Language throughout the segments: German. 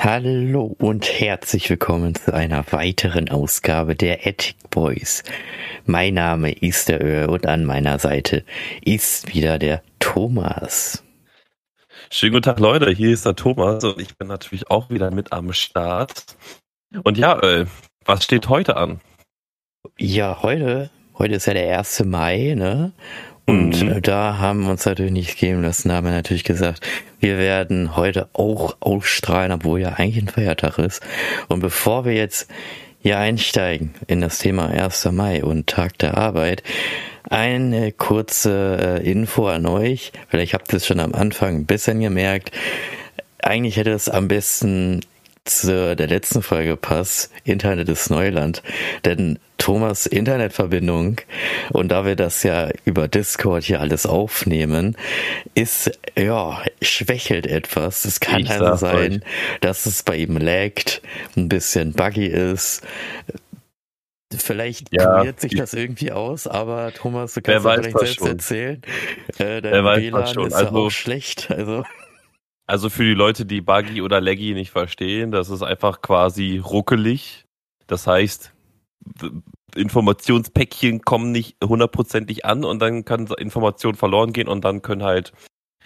Hallo und herzlich willkommen zu einer weiteren Ausgabe der Ethic Boys. Mein Name ist der Öhr und an meiner Seite ist wieder der Thomas. Schönen guten Tag, Leute. Hier ist der Thomas und ich bin natürlich auch wieder mit am Start. Und ja, Öl, was steht heute an? Ja, heute, heute ist ja der 1. Mai, ne? Und mhm. da haben wir uns natürlich nicht geben lassen, haben wir natürlich gesagt, wir werden heute auch ausstrahlen, obwohl ja eigentlich ein Feiertag ist. Und bevor wir jetzt hier einsteigen in das Thema 1. Mai und Tag der Arbeit, eine kurze äh, Info an euch. Vielleicht habt ihr es schon am Anfang ein bisschen gemerkt. Eigentlich hätte es am besten zu der letzten Folge passt, Internet ist Neuland. Denn Thomas Internetverbindung und da wir das ja über Discord hier alles aufnehmen, ist, ja, schwächelt etwas. Es kann ich also sein, euch. dass es bei ihm laggt, ein bisschen buggy ist. Vielleicht ja, sich das irgendwie aus, aber Thomas, du kannst es vielleicht selbst schon. erzählen. Äh, dein WLAN ist also, auch schlecht, also. Also für die Leute, die Buggy oder Laggy nicht verstehen, das ist einfach quasi ruckelig. Das heißt, Informationspäckchen kommen nicht hundertprozentig an und dann kann Information verloren gehen und dann können halt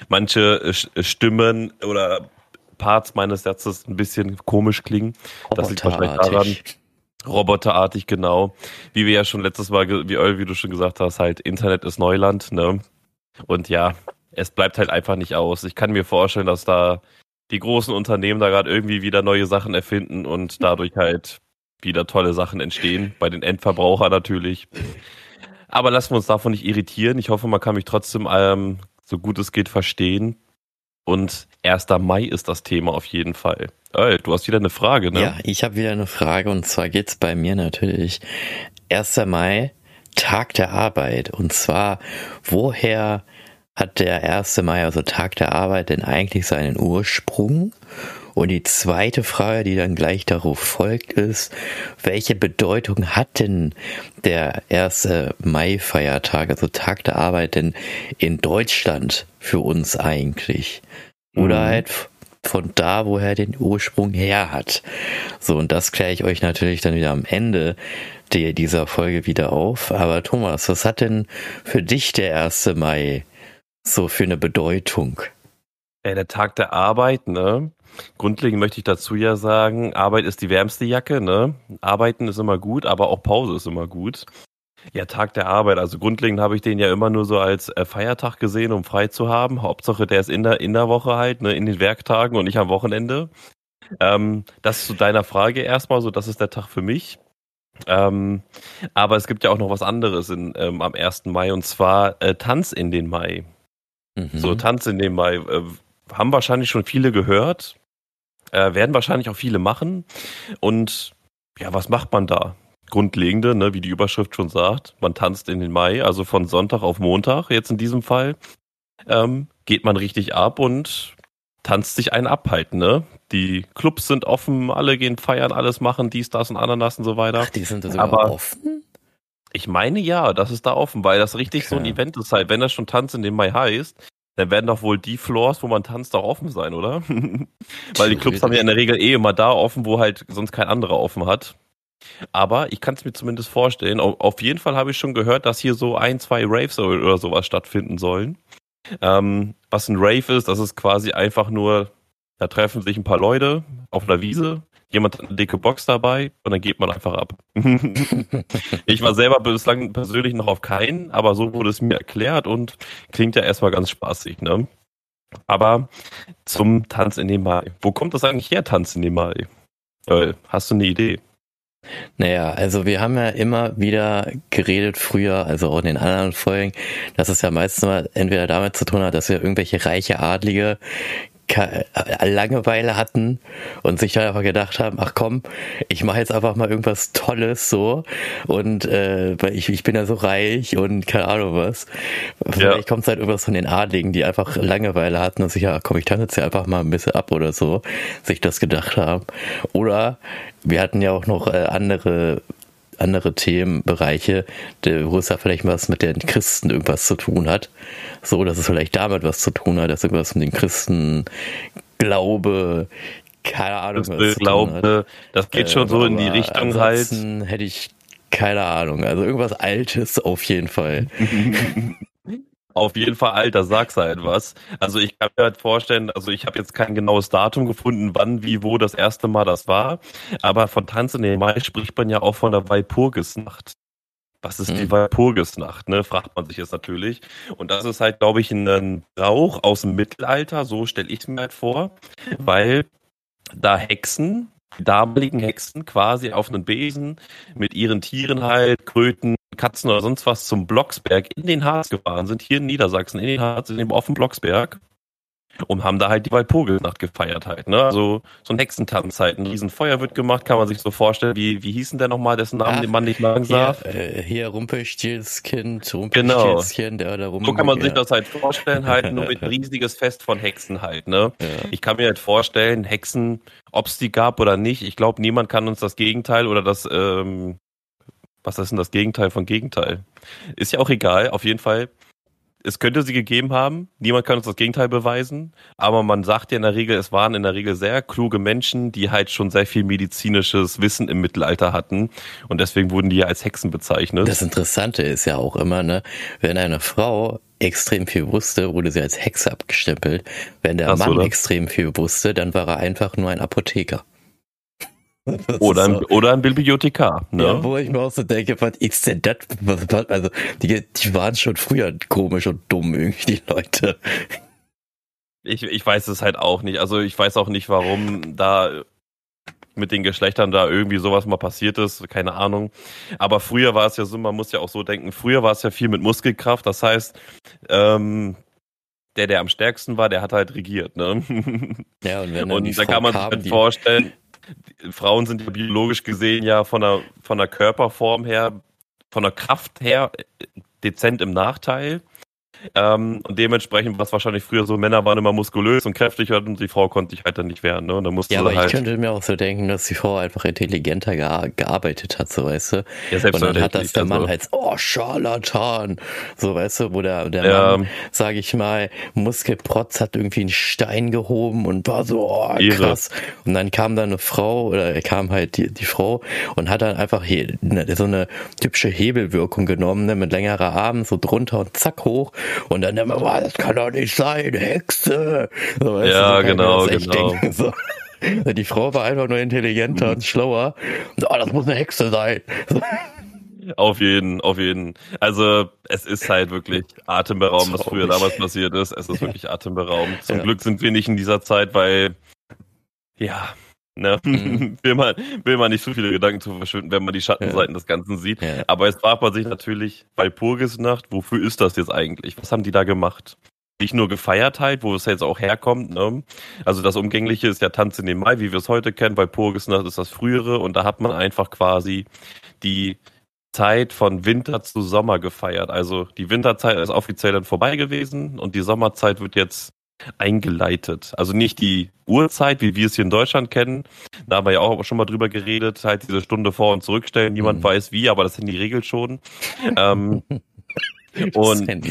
manche Stimmen oder Parts meines Satzes ein bisschen komisch klingen. Das liegt wahrscheinlich daran. Roboterartig, genau. Wie wir ja schon letztes Mal, wie, wie du schon gesagt hast, halt Internet ist Neuland, ne? Und ja, es bleibt halt einfach nicht aus. Ich kann mir vorstellen, dass da die großen Unternehmen da gerade irgendwie wieder neue Sachen erfinden und dadurch halt wieder tolle Sachen entstehen. Bei den Endverbrauchern natürlich. Aber lassen wir uns davon nicht irritieren. Ich hoffe, man kann mich trotzdem ähm, so gut es geht verstehen. Und 1. Mai ist das Thema auf jeden Fall. Ey, du hast wieder eine Frage, ne? Ja, ich habe wieder eine Frage und zwar geht's bei mir natürlich 1. Mai, Tag der Arbeit. Und zwar, woher hat der 1. Mai, also Tag der Arbeit, denn eigentlich seinen Ursprung? Und die zweite Frage, die dann gleich darauf folgt, ist, welche Bedeutung hat denn der 1. Mai-Feiertag, also Tag der Arbeit, denn in Deutschland für uns eigentlich? Oder mhm. halt von da, woher er den Ursprung her hat. So, und das kläre ich euch natürlich dann wieder am Ende dieser Folge wieder auf. Aber Thomas, was hat denn für dich der 1. Mai so für eine Bedeutung? Ja, der Tag der Arbeit, ne? Grundlegend möchte ich dazu ja sagen, Arbeit ist die wärmste Jacke, ne? Arbeiten ist immer gut, aber auch Pause ist immer gut. Ja, Tag der Arbeit. Also grundlegend habe ich den ja immer nur so als äh, Feiertag gesehen, um frei zu haben. Hauptsache, der ist in der, in der Woche halt, ne, in den Werktagen und nicht am Wochenende. Ähm, das zu deiner Frage erstmal, so das ist der Tag für mich. Ähm, aber es gibt ja auch noch was anderes in, ähm, am 1. Mai und zwar äh, Tanz in den Mai. Mhm. So, Tanz in den Mai. Äh, haben wahrscheinlich schon viele gehört. Äh, werden wahrscheinlich auch viele machen. Und ja, was macht man da? Grundlegende, ne, wie die Überschrift schon sagt. Man tanzt in den Mai, also von Sonntag auf Montag, jetzt in diesem Fall. Ähm, geht man richtig ab und tanzt sich einen ab halt, ne? Die Clubs sind offen, alle gehen feiern, alles machen, dies, das und Ananas und so weiter. Ach, die sind sogar Aber offen? Ich meine ja, das ist da offen, weil das richtig okay. so ein Event ist halt. Wenn das schon Tanz in den Mai heißt, dann werden doch wohl die Floors, wo man tanzt, auch offen sein, oder? Weil die Clubs haben ja in der Regel eh immer da offen, wo halt sonst kein anderer offen hat. Aber ich kann es mir zumindest vorstellen. Auf jeden Fall habe ich schon gehört, dass hier so ein, zwei Raves oder sowas stattfinden sollen. Ähm, was ein Rave ist, das ist quasi einfach nur, da treffen sich ein paar Leute auf einer Wiese, jemand hat eine dicke Box dabei und dann geht man einfach ab. ich war selber bislang persönlich noch auf keinen, aber so wurde es mir erklärt und klingt ja erstmal ganz spaßig, ne? Aber zum Tanz in den Mai. Wo kommt das eigentlich her, Tanz in den Mai? Hast du eine Idee? Naja, also wir haben ja immer wieder geredet früher, also auch in den anderen Folgen, dass es ja meistens mal entweder damit zu tun hat, dass wir irgendwelche reiche Adlige Langeweile hatten und sich dann einfach gedacht haben, ach komm, ich mache jetzt einfach mal irgendwas Tolles so und äh, ich, ich bin ja so reich und keine Ahnung was. Vielleicht ja. kommt es halt irgendwas von den Adligen, die einfach Langeweile hatten und sich, ja komm, ich tanze jetzt ja einfach mal ein bisschen ab oder so, sich das gedacht haben. Oder wir hatten ja auch noch äh, andere andere Themenbereiche, wo es ja vielleicht was mit den Christen irgendwas zu tun hat. So, dass es vielleicht damit was zu tun hat, dass irgendwas mit den Christen Glaube, keine Ahnung, was glaube, das geht schon äh, so in die Richtung halt. hätte ich keine Ahnung. Also irgendwas Altes auf jeden Fall. Auf jeden Fall, Alter, sag's halt was. Also ich kann mir halt vorstellen, also ich habe jetzt kein genaues Datum gefunden, wann, wie, wo das erste Mal das war. Aber von Tanz in den Mai spricht man ja auch von der Walpurgisnacht. Was ist die hm. Walpurgisnacht, ne? Fragt man sich jetzt natürlich. Und das ist halt, glaube ich, ein Brauch aus dem Mittelalter, so stelle ich es mir halt vor, weil da Hexen, die damaligen Hexen quasi auf einen Besen mit ihren Tieren halt, Kröten, Katzen oder sonst was zum Blocksberg in den Harz gefahren sind, hier in Niedersachsen, in den Harz, in dem offenen Blocksberg und haben da halt die Walpurgisnacht gefeiert halt, ne? Also so ein Hexentanz halt, ein Riesenfeuer wird gemacht, kann man sich so vorstellen. Wie, wie hieß denn der nochmal, dessen Namen Ach, den man nicht sagen darf? Hier, äh, hier Rumpelstilzkind, Rumpelstilzchen, genau. der da rum. So kann man sich das halt vorstellen, halt nur mit riesiges Fest von Hexen halt, ne? Ja. Ich kann mir halt vorstellen, Hexen, ob es die gab oder nicht, ich glaube, niemand kann uns das Gegenteil oder das, ähm, was ist denn das Gegenteil von Gegenteil? Ist ja auch egal, auf jeden Fall es könnte sie gegeben haben. Niemand kann uns das Gegenteil beweisen. Aber man sagt ja in der Regel, es waren in der Regel sehr kluge Menschen, die halt schon sehr viel medizinisches Wissen im Mittelalter hatten. Und deswegen wurden die ja als Hexen bezeichnet. Das Interessante ist ja auch immer, ne, wenn eine Frau extrem viel wusste, wurde sie als Hexe abgestempelt. Wenn der Ach Mann oder? extrem viel wusste, dann war er einfach nur ein Apotheker. Oder ein, so. oder ein Bibliothekar. Ne? Ja, wo ich mir auch so denke, was ist denn das? Also, die, die waren schon früher komisch und dumm, irgendwie, die Leute. Ich, ich weiß es halt auch nicht. Also, ich weiß auch nicht, warum da mit den Geschlechtern da irgendwie sowas mal passiert ist, keine Ahnung. Aber früher war es ja so, man muss ja auch so denken, früher war es ja viel mit Muskelkraft. Das heißt, ähm, der, der am stärksten war, der hat halt regiert, ne? Ja, und wenn und da kann man sich halt vorstellen, Frauen sind ja biologisch gesehen ja von der, von der Körperform her, von der Kraft her äh, dezent im Nachteil. Ähm, und dementsprechend war es wahrscheinlich früher so, Männer waren immer muskulös und kräftig und die Frau konnte sich halt dann nicht wehren. Ne? Und dann musste ja, aber halt ich könnte mir auch so denken, dass die Frau einfach intelligenter ge gearbeitet hat, so weißt du. Ja, und dann hat das der Mann also. halt, oh, Scharlatan, so weißt du, wo der, der ja. Mann, sage ich mal, Muskelprotz hat irgendwie einen Stein gehoben und war so, oh, krass. Und dann kam da eine Frau, oder kam halt die, die Frau und hat dann einfach so eine typische Hebelwirkung genommen, ne, mit längerer Armen so drunter und zack hoch und dann immer, oh, das kann doch nicht sein, Hexe. So, ja, so genau, genau. So. Die Frau war einfach nur intelligenter mhm. und schlauer. Und, oh, das muss eine Hexe sein. Auf jeden, auf jeden. Also es ist halt wirklich atemberaubend, was früher damals passiert ist. Es ist wirklich atemberaubend. Zum ja. Glück sind wir nicht in dieser Zeit, weil ja, Ne? Mhm. will, man, will man nicht zu viele Gedanken zu verschwinden, wenn man die Schattenseiten ja. des Ganzen sieht. Ja. Aber jetzt fragt man sich natürlich, bei Purgisnacht, wofür ist das jetzt eigentlich? Was haben die da gemacht? Nicht nur gefeiert halt, wo es jetzt auch herkommt. Ne? Also das Umgängliche ist ja Tanz in den Mai, wie wir es heute kennen. Bei Purgisnacht ist das frühere und da hat man einfach quasi die Zeit von Winter zu Sommer gefeiert. Also die Winterzeit ist offiziell dann vorbei gewesen und die Sommerzeit wird jetzt eingeleitet. Also nicht die Uhrzeit, wie wir es hier in Deutschland kennen. Da haben wir ja auch schon mal drüber geredet, halt diese Stunde vor und zurückstellen. Niemand mhm. weiß wie, aber das sind die Regeln schon. ähm, und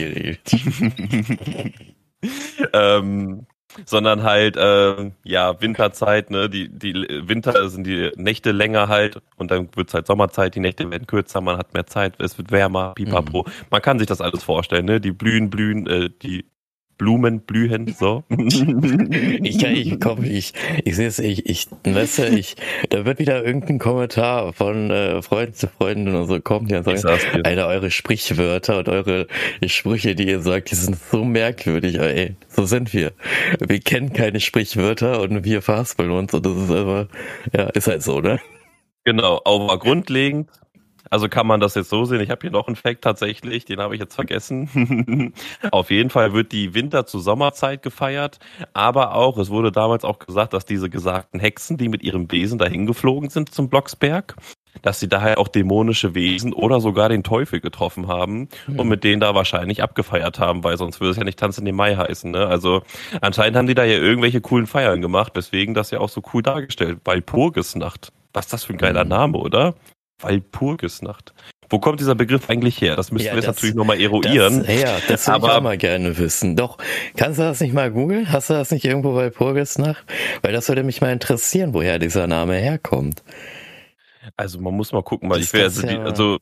ähm, sondern halt äh, ja Winterzeit, ne, die die Winter sind die Nächte länger halt und dann wird's halt Sommerzeit, die Nächte werden kürzer, man hat mehr Zeit, es wird wärmer, pipapo. Mhm. Man kann sich das alles vorstellen, ne? Die blühen, blühen, äh, die Blumen blühen, so. ich ich komm, ich, ich sehe es, ich, ich, weißt du, ich, da wird wieder irgendein Kommentar von äh, Freunden zu Freunden und so kommen, die dann sagen, Alter, eure Sprichwörter und eure Sprüche, die ihr sagt, die sind so merkwürdig, ey. So sind wir. Wir kennen keine Sprichwörter und wir verhaspeln uns und das ist einfach, ja, ist halt so, ne? Genau, aber grundlegend also kann man das jetzt so sehen. Ich habe hier noch einen Fact tatsächlich, den habe ich jetzt vergessen. Auf jeden Fall wird die Winter- zu Sommerzeit gefeiert, aber auch, es wurde damals auch gesagt, dass diese gesagten Hexen, die mit ihrem Besen dahin geflogen sind zum Blocksberg, dass sie daher auch dämonische Wesen oder sogar den Teufel getroffen haben mhm. und mit denen da wahrscheinlich abgefeiert haben, weil sonst würde es ja nicht Tanz in den Mai heißen. Ne? Also anscheinend haben die da ja irgendwelche coolen Feiern gemacht, weswegen das ja auch so cool dargestellt. Walpurgisnacht. Was ist das für ein geiler hm. Name, oder? Walpurgisnacht. Wo kommt dieser Begriff eigentlich her? Das müssen Ja, wir jetzt das- natürlich nochmal eruieren. Das, ja, das würde ich auch mal gerne wissen. Doch, kannst du das nicht mal googeln? Hast du das nicht irgendwo bei Purgisnacht? Weil das würde mich mal interessieren, woher dieser Name herkommt. Also man muss mal gucken, weil Das ich ist also, ja- also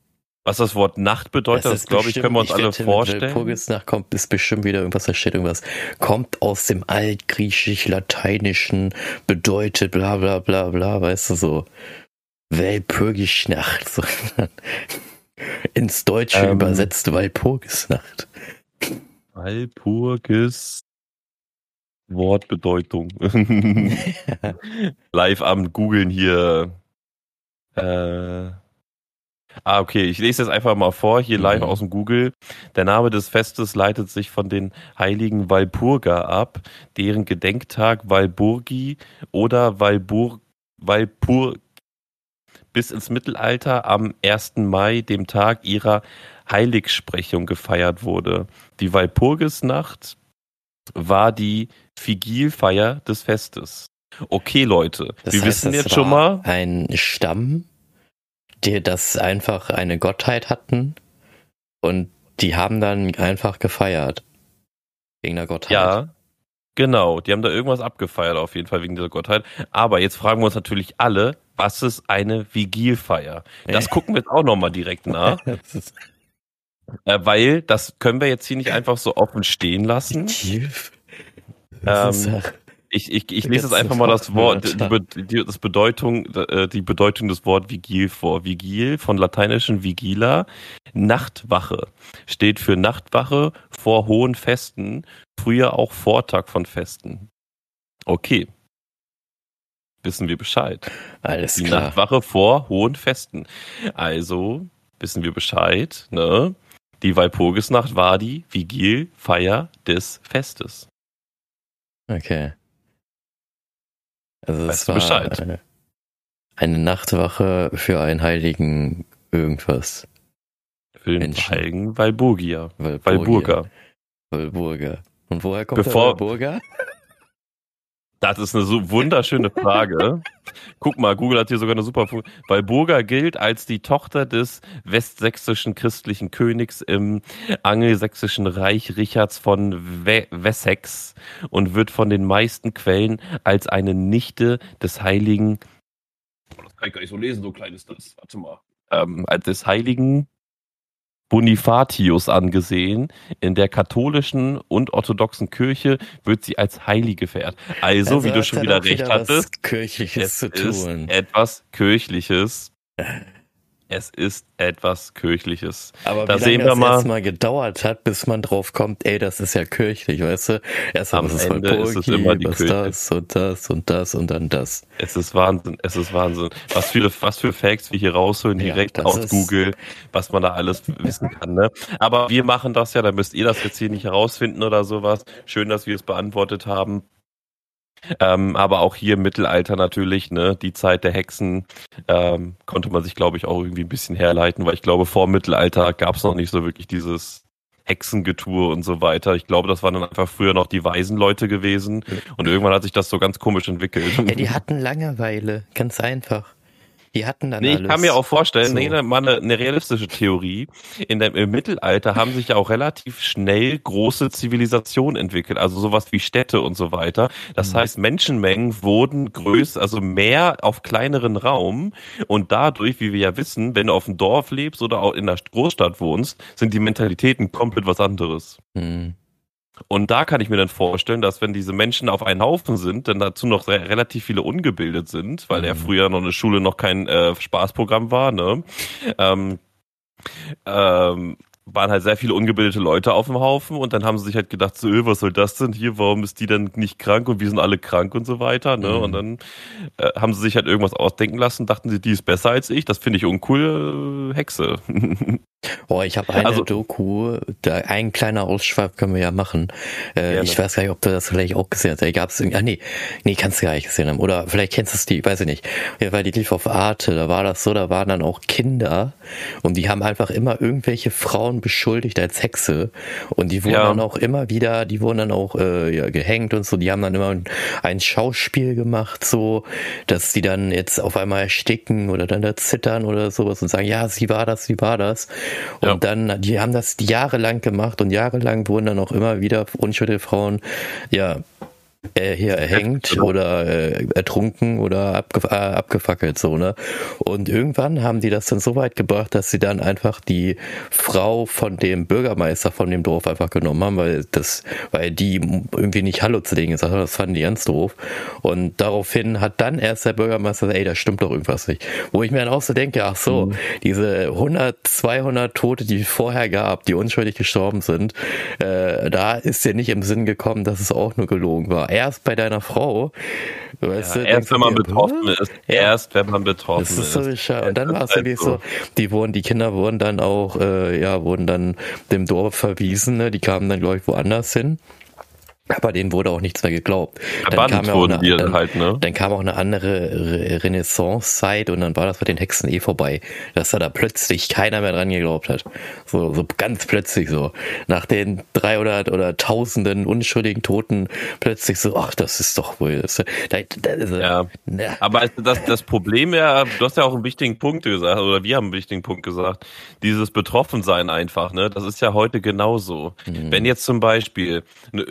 was das Wort Nacht bedeutet, das, glaube ich, können wir uns alle wette, vorstellen. Purgisnacht kommt, ist bestimmt wieder irgendwas, da steht irgendwas, kommt aus dem altgriechisch-lateinischen, bedeutet bla bla bla bla, weißt du so. Walpurgisnacht. So. Ins Deutsche Ähm. übersetzt Walpurgisnacht. Walpurgis Wortbedeutung. Live am Googeln hier. Äh, ah, okay, ich lese jetzt einfach mal vor, hier live Mhm. aus dem Google. Der Name des Festes leitet sich von den heiligen Walpurga ab, deren Gedenktag Walburgi oder Walbur, Walpur bis ins Mittelalter am 1. Mai, dem Tag ihrer Heiligsprechung, gefeiert wurde. Die Walpurgisnacht war die Vigilfeier des Festes. Okay, Leute, Das wir heißt, wissen jetzt schon mal, Ein Stamm, die das einfach eine Gottheit hatten und die haben dann einfach gefeiert. Wegen der Gottheit. ja, genau, die haben da irgendwas abgefeiert, auf jeden Fall wegen dieser Gottheit. Aber jetzt fragen wir uns natürlich alle, was ist eine Vigilfeier? Das gucken wir jetzt auch nochmal direkt nach, äh, weil das können wir jetzt hier nicht einfach so offen stehen lassen. Ähm, Ich, ich, ich lese jetzt einfach mal das Wort, die, die, das Bedeutung, äh, die Bedeutung des Wort Vigil vor. Vigil von lateinischen Vigila, Nachtwache, steht für Nachtwache vor hohen Festen, früher auch Vortag von Festen. Okay. Wissen wir Bescheid. alles Die klar. Nachtwache vor hohen Festen. Also wissen wir Bescheid, ne? Die Walpurgisnacht war die Vigilfeier des Festes. Okay. Also es Weißt war Bescheid? eine, eine Nachtwache für einen heiligen irgendwas. Für den Menschen. heiligen Walburgier. Walburgia. Walburger. Walburga. Und woher kommt Bevor- der Walburga? Das ist eine so wunderschöne Frage. Guck mal, Google hat hier sogar eine super Fu- Walburga gilt als die Tochter des westsächsischen christlichen Königs im angelsächsischen Reich Richards von We Wessex und wird von den meisten Quellen als eine Nichte des heiligen Oh, das kann ich gar nicht so lesen, so klein ist das. Warte mal. Ähm, als des heiligen Bonifatius angesehen. In der katholischen und orthodoxen Kirche wird sie als Heilige verehrt. Also, wie du schon er wieder recht was hattest, Kirchliches es zu ist tun. etwas Kirchliches. Es ist etwas Kirchliches. Aber da wie sehen lange wir das mal- jetzt mal gedauert hat, bis man drauf kommt, ey, das ist ja kirchlich, weißt du? Erst Am ist Ende ist es immer die Kirche. das und das und das und dann das. Es ist Wahnsinn, es ist Wahnsinn. Was für, was für Facts wir hier rausholen, Ja, direkt das aus Google, was man da alles wissen kann. Ne? Aber wir machen das ja, da müsst ihr das jetzt hier nicht herausfinden oder sowas. Schön, dass wir es beantwortet haben. Ähm, aber auch hier im Mittelalter natürlich, ne, die Zeit der Hexen ähm, konnte man sich, glaube ich, auch irgendwie ein bisschen herleiten, weil ich glaube, vor Mittelalter gab es noch nicht so wirklich dieses Hexengetue und so weiter. Ich glaube, das waren dann einfach früher noch die weisen Leute gewesen und irgendwann hat sich das so ganz komisch entwickelt. Ja, die hatten Langeweile, ganz einfach. Die hatten dann Nee, alles. ich kann mir auch vorstellen, So. nee, ne, mal eine, eine realistische Theorie. In der, Im Mittelalter haben sich ja auch relativ schnell große Zivilisationen entwickelt, also sowas wie Städte und so weiter. Das Mhm. heißt, Menschenmengen wurden größer, also mehr auf kleineren Raum und dadurch, wie wir ja wissen, wenn du auf dem Dorf lebst oder auch in der Großstadt wohnst, sind die Mentalitäten komplett was anderes. Hm. Und da kann ich mir dann vorstellen, dass wenn diese Menschen auf einen Haufen sind, dann dazu noch re relativ viele ungebildet sind, weil ja Mhm. früher noch eine Schule noch kein äh, Spaßprogramm war, ne? Ähm, ähm, waren halt sehr viele ungebildete Leute auf dem Haufen und dann haben sie sich halt gedacht, so, äh, was soll das denn hier, warum ist die denn nicht krank und wir sind alle krank und so weiter, ne? Mhm. Und dann äh, haben sie sich halt irgendwas ausdenken lassen, dachten sie, die ist besser als ich, das finde ich uncool, äh, Hexe. Oh, ich habe eine Also- Doku, da ein kleiner Ausschweif können wir ja machen. Äh, ich weiß gar nicht, ob du das vielleicht auch gesehen hast. Da gab's irgendwie, ah nee, nee, kannst du gar nicht gesehen haben. Oder vielleicht kennst du es die, weiß ich nicht. Ja, weil die lief auf Arte, da war das so, da waren dann auch Kinder und die haben einfach immer irgendwelche Frauen Beschuldigt als Hexe und die wurden Ja. dann auch immer wieder, die wurden dann auch äh, ja, gehängt und so, die haben dann immer ein, ein Schauspiel gemacht, so, dass die dann jetzt auf einmal ersticken oder dann da zittern oder sowas und sagen, ja, sie war das, sie war das. Und Ja. dann, die haben das jahrelang gemacht und jahrelang wurden dann auch immer wieder unschuldige Frauen, ja, äh, hier erhängt genau. oder äh, ertrunken oder abge äh, abgefackelt so ne und irgendwann haben die das dann so weit gebracht dass sie dann einfach die Frau von dem Bürgermeister von dem Dorf einfach genommen haben weil das weil die irgendwie nicht Hallo zu denen gesagt haben das fanden die ganz doof und daraufhin hat dann erst der Bürgermeister gesagt, ey da stimmt doch irgendwas nicht wo ich mir dann auch so denke ach so Mhm. diese 100 200 Tote die es vorher gab die unschuldig gestorben sind äh, da ist dir nicht im Sinn gekommen dass es auch nur gelogen war erst bei deiner Frau. Weißt Ja, du, erst wenn man dir, betroffen ist. Ja. Erst wenn man betroffen Das ist. ist so bescheuert. Und dann war es ist halt wirklich so, die wurden, die Kinder wurden dann auch, äh, ja, wurden dann dem Dorf verwiesen, ne? die kamen dann, glaube ich, woanders hin. Aber denen wurde auch nichts mehr geglaubt. Verbannt ja auch eine- die dann, halt, ne? dann kam auch eine andere Re Renaissance-Zeit und dann war das mit den Hexen eh vorbei, dass da da plötzlich keiner mehr dran geglaubt hat. So, so ganz plötzlich so. Nach den 300 oder tausenden unschuldigen Toten plötzlich so, ach, das ist doch wohl, das, das, das, Ja. na, Aber es- das, das Problem ja, du hast ja auch einen wichtigen Punkt gesagt, oder wir haben einen wichtigen Punkt gesagt, dieses Betroffensein einfach, ne? Das ist ja heute genauso. Mhm. Wenn jetzt zum Beispiel ne,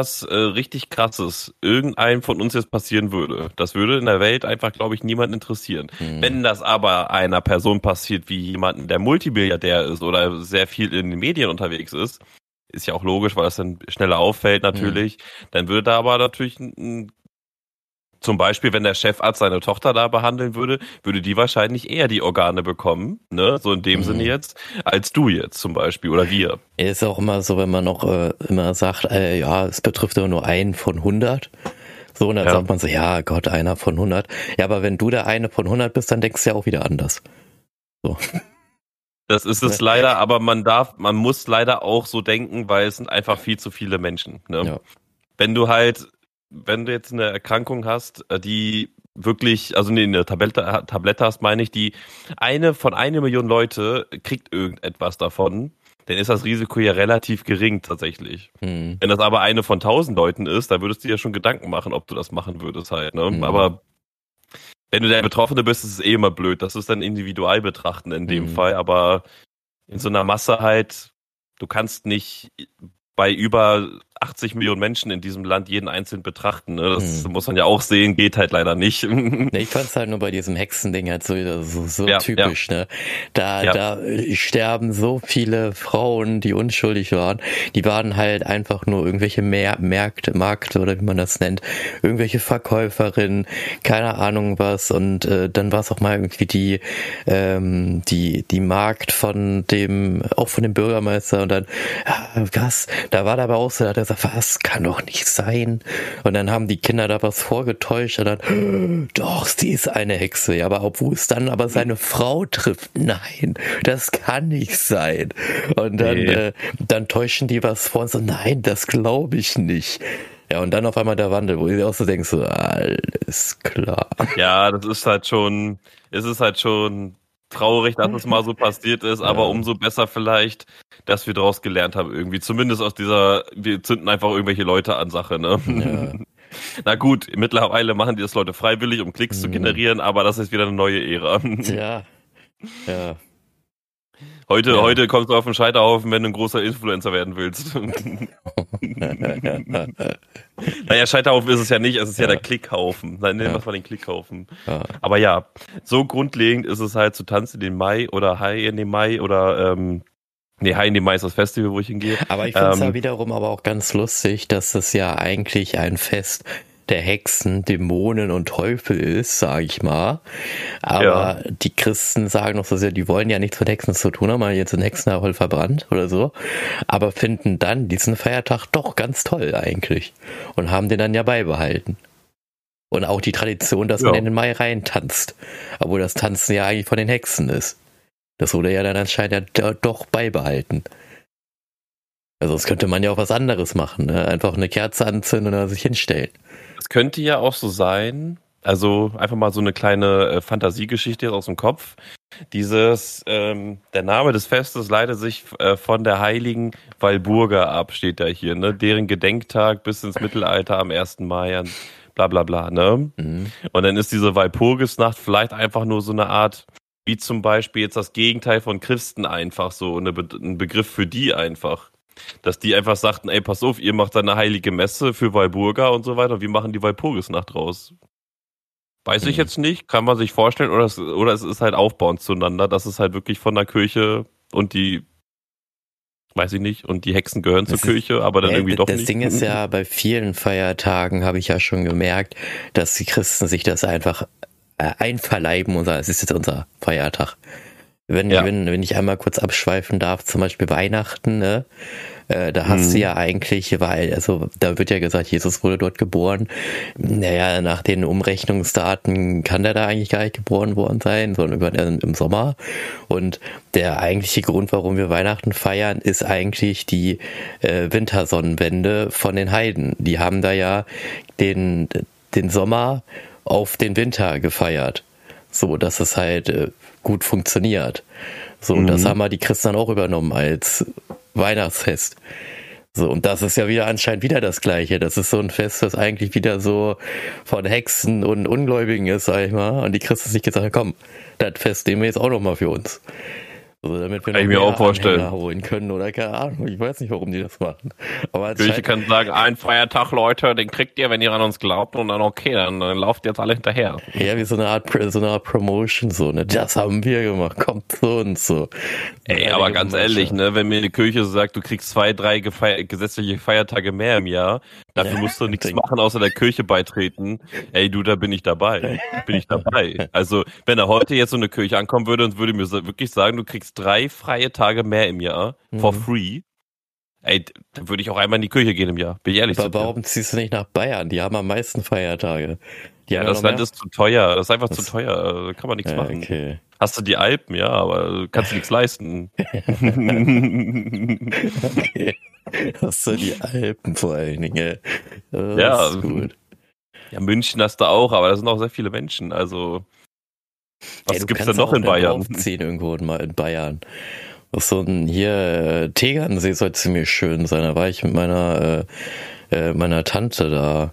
irgendwas äh, richtig krasses irgendeinem von uns jetzt passieren würde, das würde in der Welt einfach, glaube ich, niemand interessieren. Mhm. Wenn das aber einer Person passiert, wie jemanden, der Multimilliardär ist oder sehr viel in den Medien unterwegs ist, ist ja auch logisch, weil das dann schneller auffällt natürlich, dann würde da aber natürlich ein zum Beispiel, wenn der Chefarzt seine Tochter da behandeln würde, würde die wahrscheinlich eher die Organe bekommen, ne, so in dem Mhm. Sinne jetzt, als du jetzt zum Beispiel oder wir. Ist auch immer so, wenn man noch äh, immer sagt, äh, ja, es betrifft aber nur einen von 100. So, und dann Ja. sagt man so, ja, Gott, einer von 100. Ja, aber wenn du der eine von 100 bist, dann denkst du ja auch wieder anders. So. Das ist es leider, aber man darf, man muss leider auch so denken, weil es sind einfach viel zu viele Menschen. Ne? Ja. Wenn du halt, wenn du jetzt eine Erkrankung hast, äh, die wirklich, also nee, eine Tablette, Tablette hast, meine ich, die eine von einer Million Leute kriegt irgendetwas davon, dann ist das Risiko ja relativ gering tatsächlich. Hm. Wenn das aber eine von tausend Leuten ist, dann würdest du dir ja schon Gedanken machen, ob du das machen würdest halt. Ne? Mhm. Aber wenn du der Betroffene bist, ist es eh immer blöd. Das ist dann individual betrachten in dem Mhm. Fall. Aber in so einer Masse halt, du kannst nicht bei über 80 Millionen Menschen in diesem Land jeden einzeln betrachten. Ne? Das Mhm. muss man ja auch sehen, geht halt leider nicht. Ich fand's halt nur bei diesem Hexending halt so so, so Ja, typisch, ne? Da, Ja. da sterben so viele Frauen, die unschuldig waren. Die waren halt einfach nur irgendwelche Mer Märkte, Markte oder wie man das nennt, irgendwelche Verkäuferinnen, keine Ahnung was. Und äh, dann war es auch mal irgendwie die, ähm, die, die Markt von dem, auch von dem Bürgermeister und dann, ja, was? Da war dabei auch so, da hat er gesagt, was kann doch nicht sein. Und dann haben die Kinder da was vorgetäuscht und dann, doch, sie ist eine Hexe. Ja, aber obwohl es dann aber seine Frau trifft, nein, das kann nicht sein. Und dann, Nee. äh, dann täuschen die was vor und so, nein, das glaube ich nicht. Ja, und dann auf einmal der Wandel, wo du auch so denkst, so, alles klar. ja, das ist halt schon, es ist halt schon traurig, dass es mal so passiert ist, aber Ja. umso besser vielleicht, dass wir daraus gelernt haben irgendwie. Zumindest aus dieser, wir zünden einfach irgendwelche Leute an Sache, ne? Ja. Na gut, mittlerweile machen die das Leute freiwillig, um Klicks zu Mhm. generieren, aber das ist wieder eine neue Ära. Tja. Ja. Heute, Ja. heute kommst du auf den Scheiterhaufen, wenn du ein großer Influencer werden willst. naja, Scheiterhaufen ist es ja nicht, es ist ja, Ja. der Klickhaufen. Nein, nennen wir es mal den Klickhaufen. ja. Aber ja, so grundlegend ist es halt zu Tanz in den Mai oder Hi in den Mai oder ähm, nee, Hi in den Mai ist das Festival, wo ich hingehe. Aber ich finde es Ähm, ja wiederum aber auch ganz lustig, dass es ja eigentlich ein Fest der Hexen, Dämonen und Teufel ist, sage ich mal. Aber die Christen sagen noch so sehr, die wollen ja nichts mit Hexen zu tun haben, weil jetzt ein Hexenerhol verbrannt oder so. Aber finden dann diesen Feiertag doch ganz toll eigentlich. Und haben den dann ja beibehalten. Und auch die Tradition, dass man Ja. in den Mai reintanzt. Obwohl das Tanzen ja eigentlich von den Hexen ist. Das wurde ja dann anscheinend ja doch beibehalten. Also sonst könnte man ja auch was anderes machen, ne? Einfach eine Kerze anzünden oder sich hinstellen. Es könnte ja auch so sein, also einfach mal so eine kleine äh, Fantasiegeschichte aus dem Kopf. Dieses, ähm, der Name des Festes leitet sich äh, von der heiligen Walburga ab, steht da hier, ne? Deren Gedenktag bis ins Mittelalter am 1. Mai an bla bla bla, ne? Mhm. Und dann ist diese Walpurgisnacht vielleicht einfach nur so eine Art, wie zum Beispiel jetzt das Gegenteil von Christen einfach so, eine Be ein Begriff für die einfach. Dass die einfach sagten, ey, pass auf, ihr macht da eine heilige Messe für Walburga und so weiter, wir machen die Walpurgisnacht raus. Weiß ich mhm. jetzt nicht, kann man sich vorstellen, oder es, oder es ist halt aufbauend zueinander, dass es halt wirklich von der Kirche und die, weiß ich nicht, und die Hexen gehören das zur ist, Kirche, aber dann ja, irgendwie doch das nicht. Das Ding ist ja, bei vielen Feiertagen habe ich ja schon gemerkt, dass die Christen sich das einfach äh, einverleiben und sagen, es ist jetzt unser Feiertag. Wenn, ja. wenn, wenn ich einmal kurz abschweifen darf, zum Beispiel Weihnachten, ne? Äh, da hast mhm. du ja eigentlich, weil, also da wird ja gesagt, Jesus wurde dort geboren. Naja, nach den Umrechnungsdaten kann der da eigentlich gar nicht geboren worden sein, sondern über, äh, im Sommer. Und der eigentliche Grund, warum wir Weihnachten feiern, ist eigentlich die äh, Wintersonnenwende von den Heiden. Die haben da ja den, den Sommer auf den Winter gefeiert. So, dass es halt äh, gut funktioniert. So, mhm. das haben wir die Christen dann auch übernommen als Weihnachtsfest. So, und das ist ja wieder anscheinend wieder das Gleiche. Das ist so ein Fest, das eigentlich wieder so von Hexen und Ungläubigen ist, sag ich mal. Und die Christen sich gesagt haben, komm, das Fest nehmen wir jetzt auch nochmal für uns. Also damit wir kann noch ich mir auch vorstellen. holen können oder keine Ahnung. Ich weiß nicht, warum die das machen. Aber Kirche kann sagen, ein Feiertag, Leute, den kriegt ihr, wenn ihr an uns glaubt und dann okay, dann, dann lauft jetzt alle hinterher. Ja, wie so eine Art, so eine Art Promotion, so, ne? Das haben wir gemacht, kommt so und so. Ey, aber ganz ehrlich, ne, wenn mir die Kirche sagt, du kriegst zwei, drei gesetzliche Feiertage mehr im Jahr, Dafür musst du nichts machen, außer der Kirche beitreten. Ey, du, da bin ich dabei. Bin ich dabei. Also, wenn er heute jetzt so eine Kirche ankommen würde und würde mir wirklich sagen, du kriegst drei freie Tage mehr im Jahr, for mhm. free, Ey, dann würde ich auch einmal in die Kirche gehen im Jahr. Bin ich ehrlich. Aber warum ziehst du nicht nach Bayern? Die haben am meisten Feiertage. Ja, das Land mehr? ist zu teuer. Das ist einfach das zu teuer. Da kann man nichts ja, machen. Okay. Hast du die Alpen, ja, aber kannst du nichts leisten. okay. Hast du die Alpen vor allen Dingen. Das ja, gut. ja, München hast du auch, aber da sind auch sehr viele Menschen. Also, was ja, gibt's denn noch in Bayern? Ziehen irgendwo in Bayern. Was so ein hier äh, Tegernsee soll ziemlich schön sein. Da war ich mit meiner äh, äh meiner Tante da.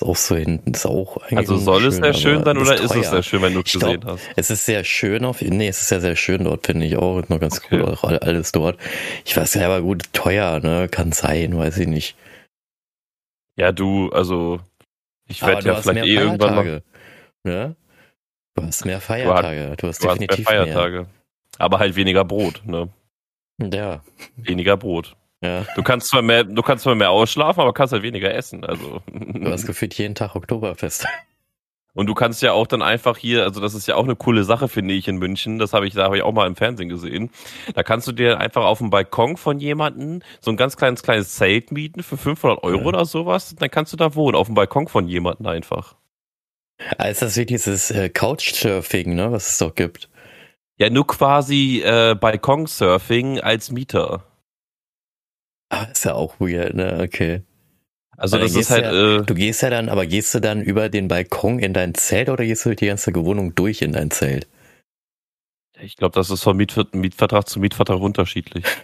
Ist auch so hinten, ist auch eigentlich. Also soll schön, es sehr schön sein oder ist, ist es sehr schön, wenn du es gesehen glaub, hast? Es ist sehr schön auf, nee, es ist ja sehr schön dort, finde ich auch. Ist noch ganz okay. cool, auch alles dort. Ich weiß ja, aber gut, teuer, ne, kann sein, weiß ich nicht. Ja, du, also, ich werde ja vielleicht eh irgendwann mal. Ne? Du hast mehr Feiertage, du hast, du hast definitiv mehr Feiertage. Mehr. Aber halt weniger Brot, ne? Ja. Weniger Brot. Ja. Du kannst zwar mehr, du kannst zwar mehr ausschlafen, aber kannst halt weniger essen. Also. Du hast gefühlt jeden Tag Oktoberfest. Und du kannst ja auch dann einfach hier, also das ist ja auch eine coole Sache, finde ich, in München. Das habe ich, da habe ich auch mal im Fernsehen gesehen. Da kannst du dir einfach auf dem Balkon von jemandem so ein ganz kleines, kleines Zelt mieten für 500 Euro ja. oder sowas. Dann kannst du da wohnen, auf dem Balkon von jemandem einfach. Also das ist wirklich dieses äh, Couchsurfing, ne, was es doch gibt. Ja, nur quasi äh, Balkonsurfing als Mieter. Ah, ist ja auch weird, ne? Okay. Also das ist halt. Ja, äh, du gehst ja dann, aber gehst du dann über den Balkon in dein Zelt oder gehst du die ganze Wohnung durch in dein Zelt? Ich glaube, das ist von Mietvertrag zu Mietvertrag unterschiedlich.